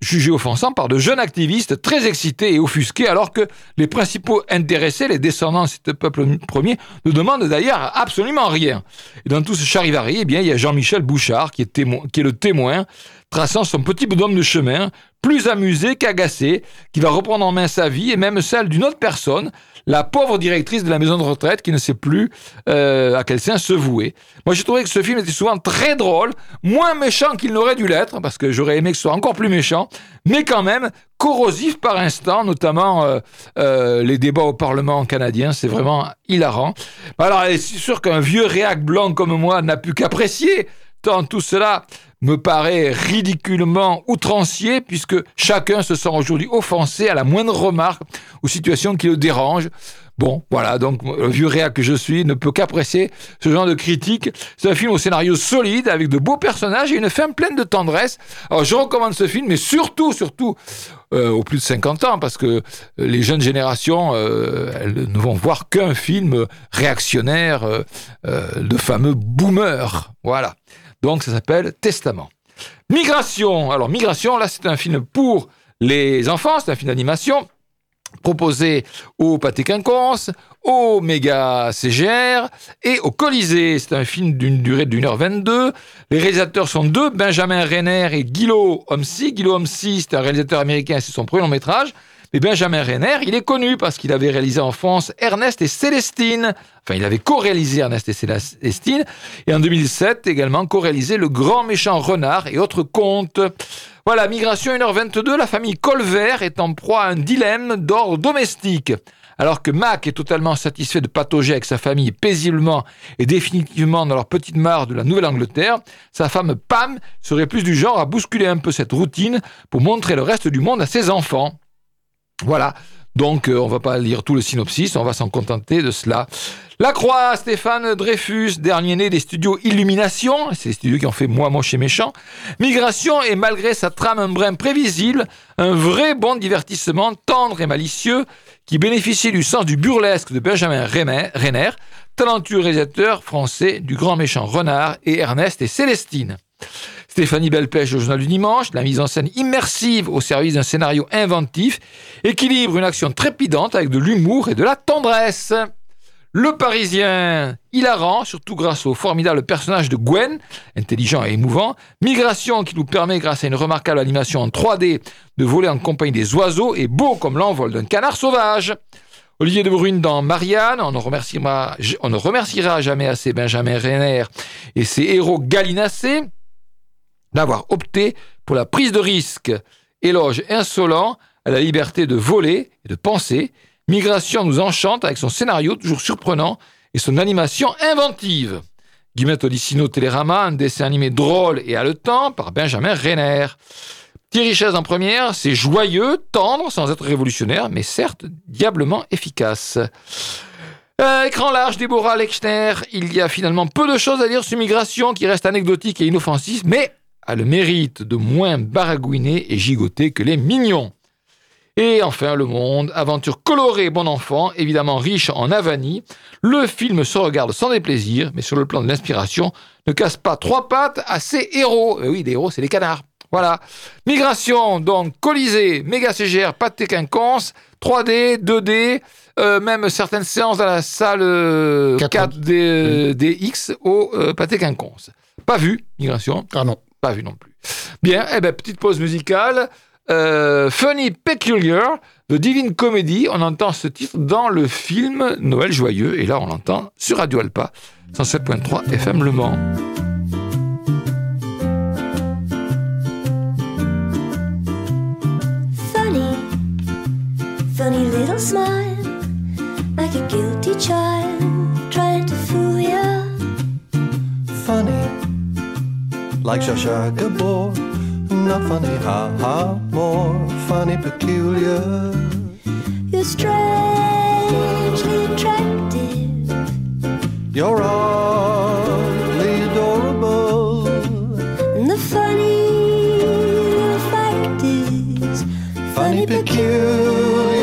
jugé offensant par de jeunes activistes très excités et offusqués, alors que les principaux intéressés, les descendants de ce peuple premier, ne demandent d'ailleurs absolument rien. Et dans tout ce charivari, eh bien, il y a Jean-Michel Bouchard qui est, qui est le témoin traçant son petit bonhomme de chemin, plus amusé qu'agacé, qui va reprendre en main sa vie et même celle d'une autre personne, la pauvre directrice de la maison de retraite qui ne sait plus euh, à quel sein se vouer. Moi, j'ai trouvé que ce film était souvent très drôle, moins méchant qu'il n'aurait dû l'être, parce que j'aurais aimé que ce soit encore plus méchant, mais quand même corrosif par instant, notamment euh, euh, les débats au Parlement canadien, c'est vraiment hilarant. Alors, c'est sûr qu'un vieux réac blanc comme moi n'a pu qu'apprécier tant tout cela me paraît ridiculement outrancier puisque chacun se sent aujourd'hui offensé à la moindre remarque ou situation qui le dérange. Bon, voilà, donc le vieux réa que je suis ne peut qu'apprécier ce genre de critique. C'est un film au scénario solide, avec de beaux personnages et une fin pleine de tendresse. Alors je recommande ce film, mais surtout, surtout euh, aux plus de 50 ans, parce que les jeunes générations, euh, elles ne vont voir qu'un film réactionnaire euh, de fameux boomers. Voilà. Donc ça s'appelle Testament. Migration. Alors Migration, là c'est un film pour les enfants, c'est un film d'animation. proposé au Pâté Quinconce, au Méga CGR et au Colisée. C'est un film d'une durée d'une heure 22. Les réalisateurs sont deux, Benjamin Renner et Guillaume Homsi. Guillaume Homsi, c'est un réalisateur américain, c'est son premier long métrage. Mais Benjamin Renner, il est connu parce qu'il avait réalisé en France Ernest et Célestine. Enfin, il avait co-réalisé Ernest et Célestine. Et en 2007, également co-réalisé Le Grand Méchant Renard et autres contes. Voilà, Migration 1h22, la famille Colvert est en proie à un dilemme d'ordre domestique. Alors que Mac est totalement satisfait de patauger avec sa famille paisiblement et définitivement dans leur petite mare de la Nouvelle-Angleterre, sa femme Pam serait plus du genre à bousculer un peu cette routine pour montrer le reste du monde à ses enfants. Voilà. Donc, euh, on va pas lire tout le synopsis, on va s'en contenter de cela. La Croix, Stéphane Dreyfus, dernier né des studios Illumination, c'est les studios qui ont fait Moi Moche et Méchant. Migration est malgré sa trame un brin prévisible, un vrai bon divertissement tendre et malicieux qui bénéficie du sens du burlesque de Benjamin Renner, talentueux réalisateur français du Grand Méchant Renard et Ernest et Célestine. Stéphanie Belpêche au Journal du Dimanche, la mise en scène immersive au service d'un scénario inventif, équilibre une action trépidante avec de l'humour et de la tendresse. Le Parisien, hilarant, surtout grâce au formidable personnage de Gwen, intelligent et émouvant. Migration qui nous permet, grâce à une remarquable animation en 3D, de voler en compagnie des oiseaux et beau comme l'envol d'un canard sauvage. Olivier de Brune dans Marianne, on ne, remerciera, jamais assez Benjamin Renner et ses héros galinacés d'avoir opté pour la prise de risque. Éloge insolent à la liberté de voler et de penser. Migration nous enchante avec son scénario toujours surprenant et son animation inventive. Guillemette Odissino Télérama, un dessin animé drôle et haletant par Benjamin Renner. Thierry Chaise en première, c'est joyeux, tendre, sans être révolutionnaire, mais certes diablement efficace. Euh, écran large, Déborah Lechner, il y a finalement peu de choses à dire sur Migration qui reste anecdotique et inoffensif, mais a le mérite de moins baragouiner et gigoter que les mignons. Et enfin, Le Monde, aventure colorée, bon enfant, évidemment riche en avanie. Le film se regarde sans déplaisir, mais sur le plan de l'inspiration, ne casse pas trois pattes à ses héros. Euh, oui, des héros, c'est les canards. Voilà. Migration, donc, Colisée, méga CGR, pâté quinconce, 3D, 2D, euh, même certaines séances dans la salle 4DX euh, au pâté quinconce. Pas vu, Migration. Ah non. Pas vu non plus. Bien, eh ben, petite pause musicale. Euh, Funny Peculiar de Divine Comedy. On entend ce titre dans le film Noël Joyeux. Et là, on l'entend sur Radio Alpa, 107.3 FM Le Mans. Funny, funny little smile, like a guilty child trying to fool ya. Funny. Like Shasha Gabor. Not funny, ha ha, more funny, peculiar. You're strangely attractive. You're oddly adorable. And the funny fact is, funny, peculiar.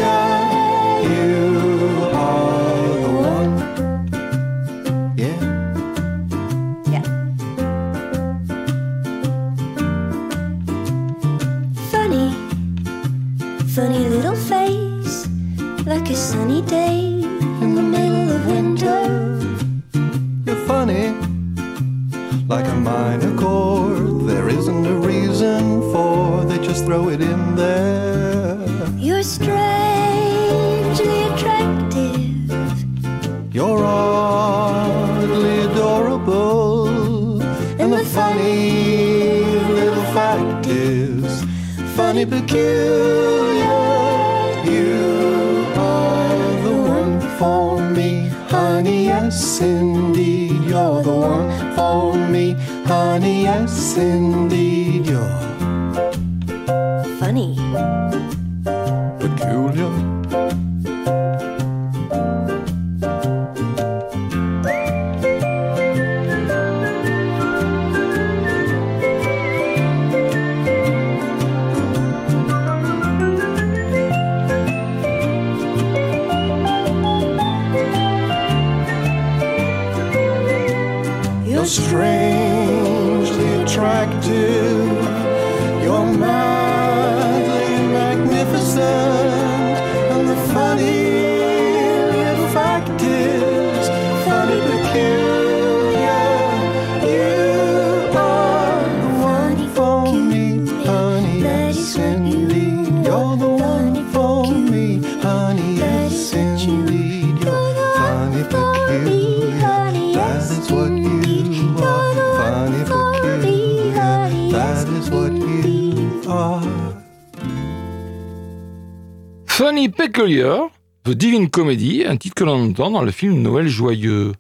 Funny Peculiar, The Divine Comedy, un titre que l'on entend dans le film Noël Joyeux.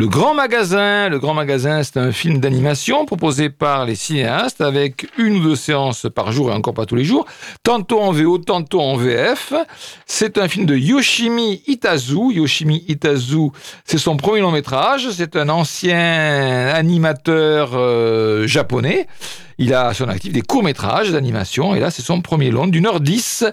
Le Grand Magasin. C'est un film d'animation proposé par les cinéastes avec une ou deux séances par jour et encore pas tous les jours, tantôt en VO, tantôt en VF. C'est un film de Yoshimi Itazu. Yoshimi Itazu, c'est son premier long métrage. C'est un ancien animateur euh, japonais. Il a à son actif des courts-métrages d'animation, et là, c'est son premier long d'une heure dix.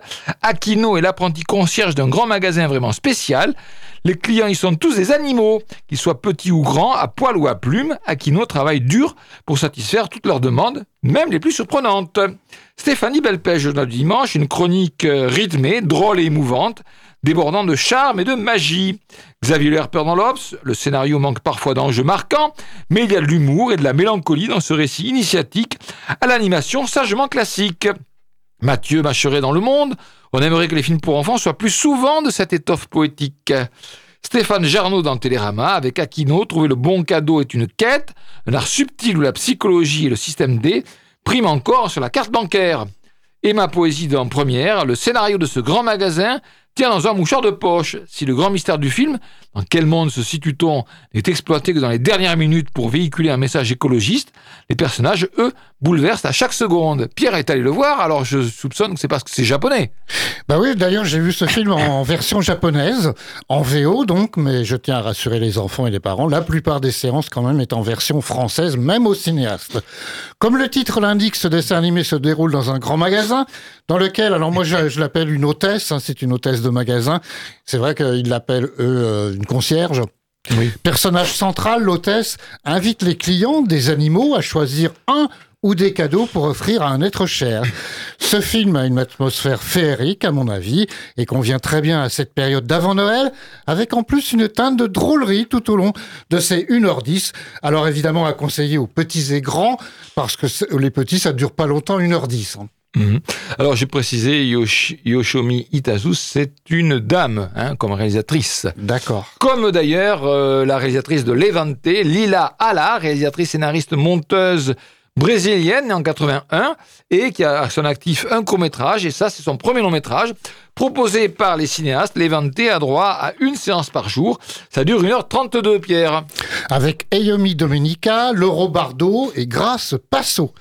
Akino est l'apprenti concierge d'un grand magasin vraiment spécial. Les clients, ils sont tous des animaux, qu'ils soient petits ou grands, à poil ou à plumes. Aquino travaille dur pour satisfaire toutes leurs demandes, même les plus surprenantes. Stéphanie Belpège, du dimanche, une chronique euh, rythmée, drôle et émouvante, débordant de charme et de magie. Xavier Lerper dans l'Obs, le scénario manque parfois d'enjeux marquants, mais il y a de l'humour et de la mélancolie dans ce récit initiatique à l'animation sagement classique. Mathieu Macheret dans Le Monde, on aimerait que les films pour enfants soient plus souvent de cette étoffe poétique. Stéphane Jarnaud dans Télérama, avec Aquino, trouver le bon cadeau est une quête, un art subtil où la psychologie et le système D priment encore sur la carte bancaire. Et ma poésie dans Première, le scénario de ce grand magasin tient dans un mouchoir de poche. Si le grand mystère du film, dans quel monde se situe-t-on, n'est exploité que dans les dernières minutes pour véhiculer un message écologiste, les personnages, eux, bouleversent à chaque seconde. Pierre est allé le voir, alors je soupçonne que c'est parce que c'est japonais. Bah oui, d'ailleurs, j'ai vu ce film en version japonaise, en VO donc, mais je tiens à rassurer les enfants et les parents, la plupart des séances quand même est en version française, même au cinéaste. Comme le titre l'indique, ce dessin animé se déroule dans un grand magasin, dans lequel, alors moi je, je l'appelle une hôtesse, hein, c'est une hôtesse de magasin, c'est vrai qu'ils l'appellent eux euh, une concierge. Personnage central, l'hôtesse invite les clients des animaux à choisir un ou des cadeaux pour offrir à un être cher. Ce film a une atmosphère féerique, à mon avis, et convient très bien à cette période d'avant Noël, avec en plus une teinte de drôlerie tout au long de ces 1h10. Alors évidemment à conseiller aux petits et grands, parce que les petits, ça dure pas longtemps, 1h10. Mhm. Alors j'ai précisé, Yoshomi Itazu, c'est une dame hein, comme réalisatrice. D'accord. Comme d'ailleurs euh, la réalisatrice de Levante, Lila Ala, réalisatrice, scénariste, monteuse brésilienne, née en 81, et qui a à son actif un court-métrage, et ça c'est son premier long-métrage, proposé par les cinéastes. Levante a droit à une séance par jour. Ça dure 1h32, Pierre. Avec Ayomi Domenica, Lauro Bardo et Grace Passo.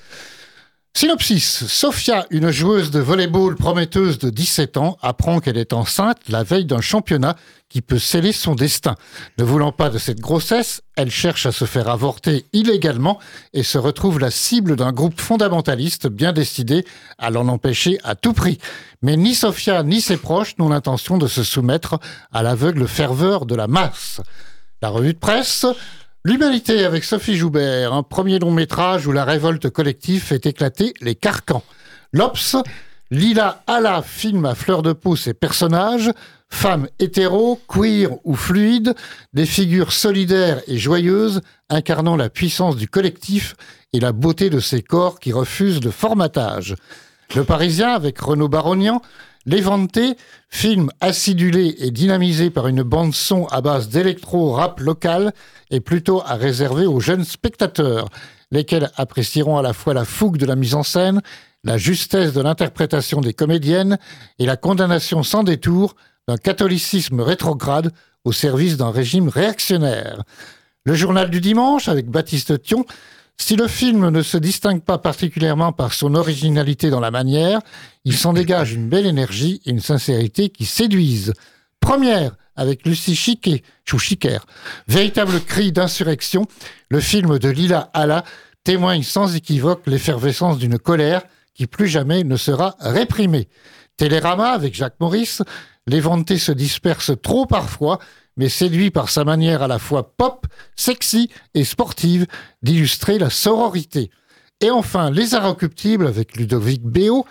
Synopsis. Sofia, une joueuse de volleyball prometteuse de 17 ans, apprend qu'elle est enceinte la veille d'un championnat qui peut sceller son destin. Ne voulant pas de cette grossesse, elle cherche à se faire avorter illégalement et se retrouve la cible d'un groupe fondamentaliste bien décidé à l'en empêcher à tout prix. Mais ni Sofia ni ses proches n'ont l'intention de se soumettre à l'aveugle ferveur de la masse. La revue de presse, L'Humanité avec Sophie Joubert, un premier long métrage où la révolte collective fait éclater les carcans. L'Obs, Lila Ala filme à fleur de peau ses personnages, femmes hétéros, queer ou fluides, des figures solidaires et joyeuses incarnant la puissance du collectif et la beauté de ces corps qui refusent le formatage. Le Parisien avec Renaud Baronian L'Éventé, film acidulé et dynamisé par une bande-son à base d'électro-rap local, est plutôt à réserver aux jeunes spectateurs, lesquels apprécieront à la fois la fougue de la mise en scène, la justesse de l'interprétation des comédiennes et la condamnation sans détour d'un catholicisme rétrograde au service d'un régime réactionnaire. Le journal du dimanche avec Baptiste Thion si le film ne se distingue pas particulièrement par son originalité dans la manière, il s'en dégage une belle énergie et une sincérité qui séduisent. Première, avec Lucie Chiquet, Véritable cri d'insurrection, le film de Lila Alla témoigne sans équivoque l'effervescence d'une colère qui plus jamais ne sera réprimée. Télérama, avec Jacques Maurice, les vantés se dispersent trop parfois mais séduit par sa manière à la fois pop, sexy et sportive d'illustrer la sororité. Et enfin, Les Inrecuptibles avec Ludovic Béot,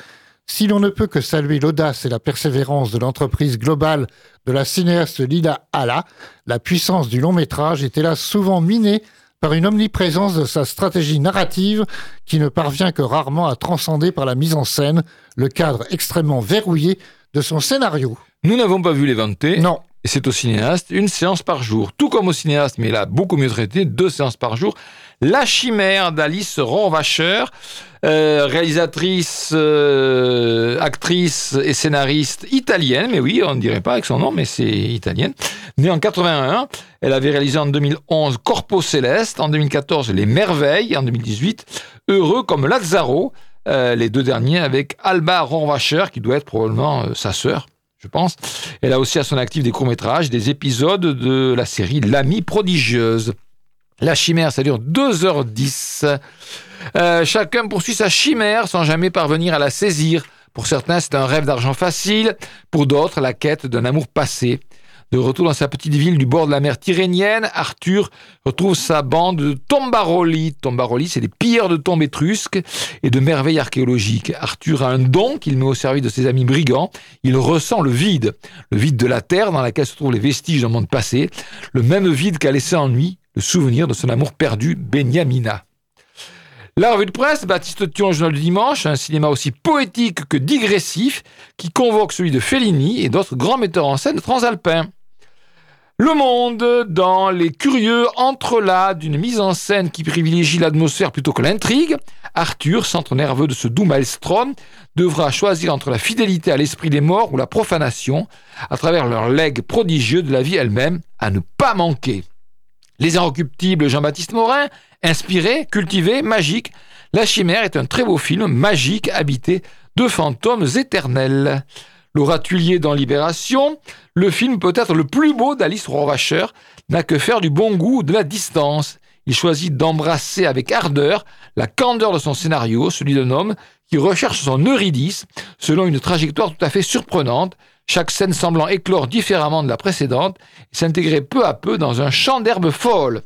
si l'on ne peut que saluer l'audace et la persévérance de l'entreprise globale de la cinéaste Lila Alla, la puissance du long métrage est hélas souvent minée par une omniprésence de sa stratégie narrative qui ne parvient que rarement à transcender par la mise en scène le cadre extrêmement verrouillé de son scénario. Nous n'avons pas vu les vantés. Non. Et c'est au cinéaste une séance par jour. Tout comme au cinéaste, mais là, beaucoup mieux traité, deux séances par jour. La chimère d'Alice Ronvacher, euh, réalisatrice, euh, actrice et scénariste italienne, mais oui, on ne dirait pas avec son nom, mais c'est italienne. Née en 81, elle avait réalisé en 2011 Corpo Céleste, en 2014 Les Merveilles, en 2018 Heureux comme Lazzaro, euh, les deux derniers avec Alba Ronvacher, qui doit être probablement sa sœur je pense. Elle a aussi à son actif des courts-métrages, des épisodes de la série L'amie prodigieuse. La chimère, ça dure 2h10. Euh, chacun poursuit sa chimère sans jamais parvenir à la saisir. Pour certains, c'est un rêve d'argent facile, pour d'autres, la quête d'un amour passé. De retour dans sa petite ville du bord de la mer Tyrrhénienne, Arthur retrouve sa bande de tombaroli. Tombaroli, c'est des pilleurs de tombes étrusques et de merveilles archéologiques. Arthur a un don qu'il met au service de ses amis brigands. Il ressent le vide, le vide de la terre dans laquelle se trouvent les vestiges d'un monde passé, le même vide qu'a laissé en lui le souvenir de son amour perdu, Benyamina. La revue de presse, Baptiste Thion, Journal du Dimanche, un cinéma aussi poétique que digressif, qui convoque celui de Fellini et d'autres grands metteurs en scène transalpins. Le Monde, dans les curieux entrelacs d'une mise en scène qui privilégie l'atmosphère plutôt que l'intrigue, Arthur, centre nerveux de ce doux maelstrom, devra choisir entre la fidélité à l'esprit des morts ou la profanation, à travers leur legs prodigieux de la vie elle-même, à ne pas manquer. Les Inrecuptibles Jean-Baptiste Morin, inspiré, cultivé, magique, La Chimère est un très beau film magique habité de fantômes éternels. Laura Tullier dans Libération, le film peut-être le plus beau d'Alice Rohrwacher n'a que faire du bon goût de la distance. Il choisit d'embrasser avec ardeur la candeur de son scénario, celui d'un homme qui recherche son Eurydice selon une trajectoire tout à fait surprenante, chaque scène semblant éclore différemment de la précédente et s'intégrer peu à peu dans un champ d'herbes folles.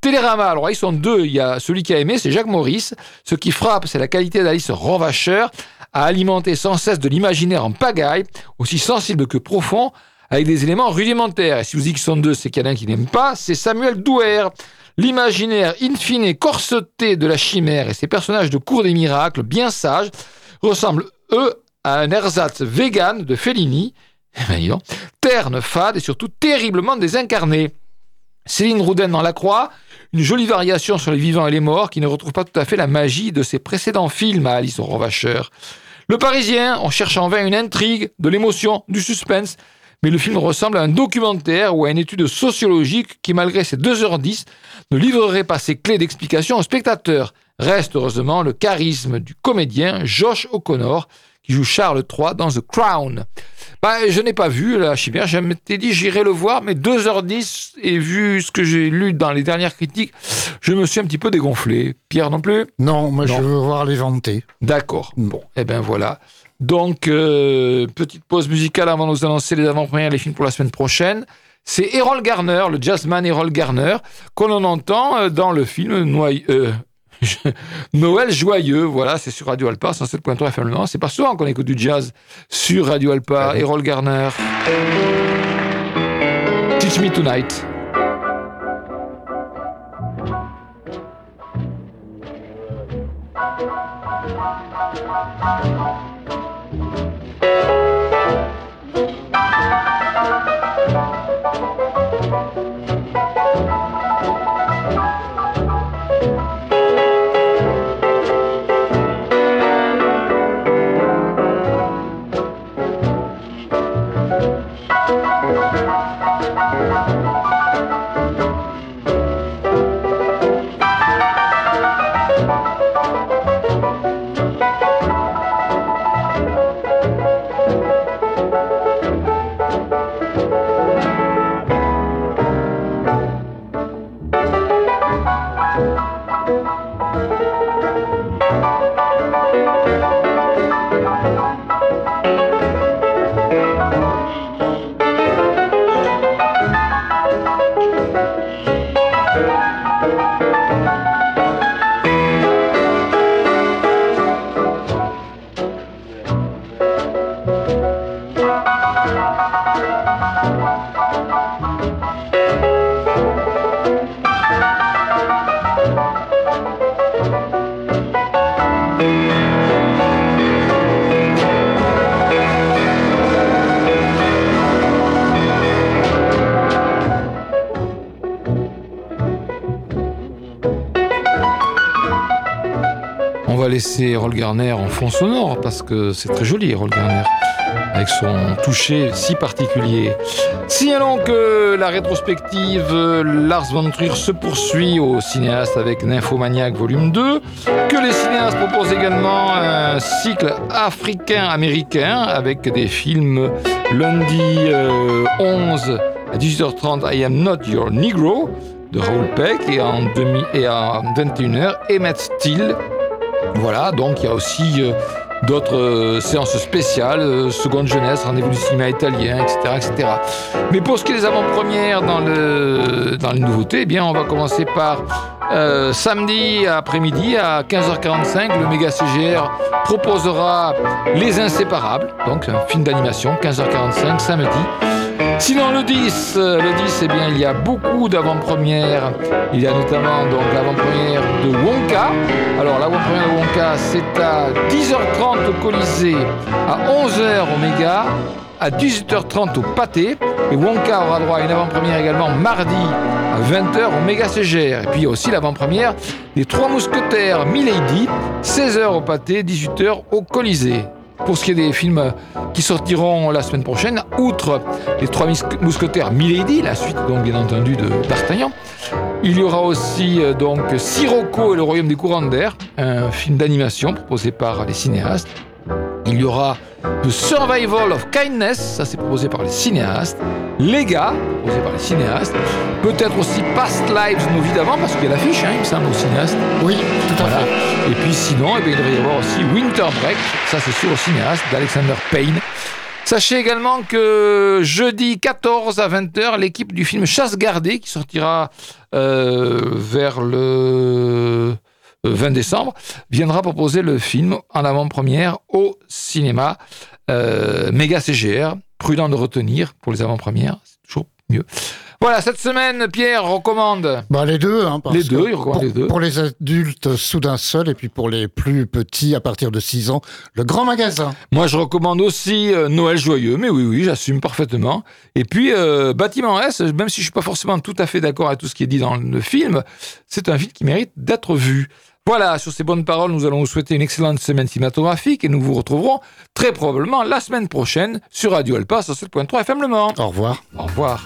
Télérama, alors ils sont deux, il y a celui qui a aimé, c'est Jacques Maurice. Ce qui frappe, c'est la qualité d'Alice Rohrwacher à alimenter sans cesse de l'imaginaire en pagaille, aussi sensible que profond, avec des éléments rudimentaires. Et si vous dites qu'ils sont deux, c'est qu'il y en a un qui n'aime pas, c'est Samuel Douer. L'imaginaire in fine corseté de la chimère et ses personnages de cours des miracles, bien sages, ressemblent, eux, à un ersatz vegan de Fellini, eh ben, terne, fade et surtout terriblement désincarné. Céline Rouden dans La Croix, une jolie variation sur les vivants et les morts qui ne retrouve pas tout à fait la magie de ses précédents films à Alice Rohrwacher. Le Parisien, on cherche en vain une intrigue, de l'émotion, du suspense, mais le film ressemble à un documentaire ou à une étude sociologique qui, malgré ses 2h10, ne livrerait pas ses clés d'explication au spectateur. Reste heureusement le charisme du comédien Josh O'Connor, qui joue Charles III dans The Crown. Bah, je n'ai pas vu la chimère, je m'étais dit j'irai le voir, mais 2h10, et vu ce que j'ai lu dans les dernières critiques, je me suis un petit peu dégonflé. Pierre non plus? Non, moi je veux voir les vantés. D'accord, mm. bon, et eh ben voilà. Donc, euh, petite pause musicale avant de nous annoncer les avant-premières, les films pour la semaine prochaine. C'est Errol Garner, le jazzman Errol Garner, qu'on entend euh, dans le film Noy euh, Noël joyeux, voilà, c'est sur Radio Alpa, 107.3 FM C'est pas souvent qu'on écoute du jazz sur Radio Alpa. Errol Garner. Teach me tonight. Laisser Roll Garner en fond sonore parce que c'est très joli, Roll Garner, avec son toucher si particulier. Signalons que la rétrospective Lars von Trier se poursuit au cinéaste avec Nymphomaniac volume 2, que les cinéastes proposent également un cycle africain-américain avec des films lundi 11 euh, à 18h30 I Am Not Your Negro de Raoul Peck et en, demi, et à 21h Emmett Till. Voilà, donc il y a aussi euh, d'autres euh, séances spéciales, euh, seconde jeunesse, rendez-vous du cinéma italien, etc., etc. Mais pour ce qui est des avant-premières dans, le, dans les nouveautés, eh bien, on va commencer par samedi après-midi à 15h45. Le méga CGR proposera Les Inséparables, donc un film d'animation, 15h45 samedi. Sinon, le 10, euh, le 10, eh bien, il y a beaucoup d'avant-premières. Il y a notamment donc l'avant-première de Wonka. Alors, l'avant-première de Wonka, c'est à 10h30 au Colisée, à 11h au Méga, à 18h30 au Pâté. Et Wonka aura droit à une avant-première également mardi à 20h au Méga CGR. Et puis aussi l'avant-première des Trois Mousquetaires Milady, 16h au Pâté, 18h au Colisée. Pour ce qui est des films qui sortiront la semaine prochaine, outre les trois mousquetaires Milady, la suite donc bien entendu de D'Artagnan, il y aura aussi euh, donc Sirocco et le Royaume des courants d'air, un film d'animation proposé par les cinéastes. Il y aura The Survival of Kindness, ça c'est proposé par les cinéastes. Les gars, proposé par les cinéastes. Peut-être aussi Past Lives, nos vies d'avant, parce qu'il y a l'affiche, hein, il me semble, aux cinéastes. Oui, tout à fait. Et puis sinon, eh bien, il devrait y avoir aussi Winter Break, ça c'est sûr, au cinéaste, d'Alexander Payne. Sachez également que jeudi 14 à 20h, l'équipe du film Chasse gardée, qui sortira euh, vers le 20 euh, décembre, viendra proposer le film en avant-première au cinéma euh, méga CGR. Prudent de retenir pour les avant-premières, c'est toujours mieux. Voilà, cette semaine, Pierre recommande. Bah, les deux, hein, les deux, il recommande pour, les deux. Pour les adultes, soudain seul, et puis pour les plus petits, à partir de 6 ans, le grand magasin. Moi, je recommande aussi euh, Noël joyeux, mais oui, oui, j'assume parfaitement. Et puis, euh, Bâtiment S, même si je suis pas forcément tout à fait d'accord avec tout ce qui est dit dans le film, c'est un film qui mérite d'être vu. Voilà, sur ces bonnes paroles, nous allons vous souhaiter une excellente semaine cinématographique et nous vous retrouverons très probablement la semaine prochaine sur Radio Alpa, sur 7.3 FM Le Mans. Au revoir. Au revoir.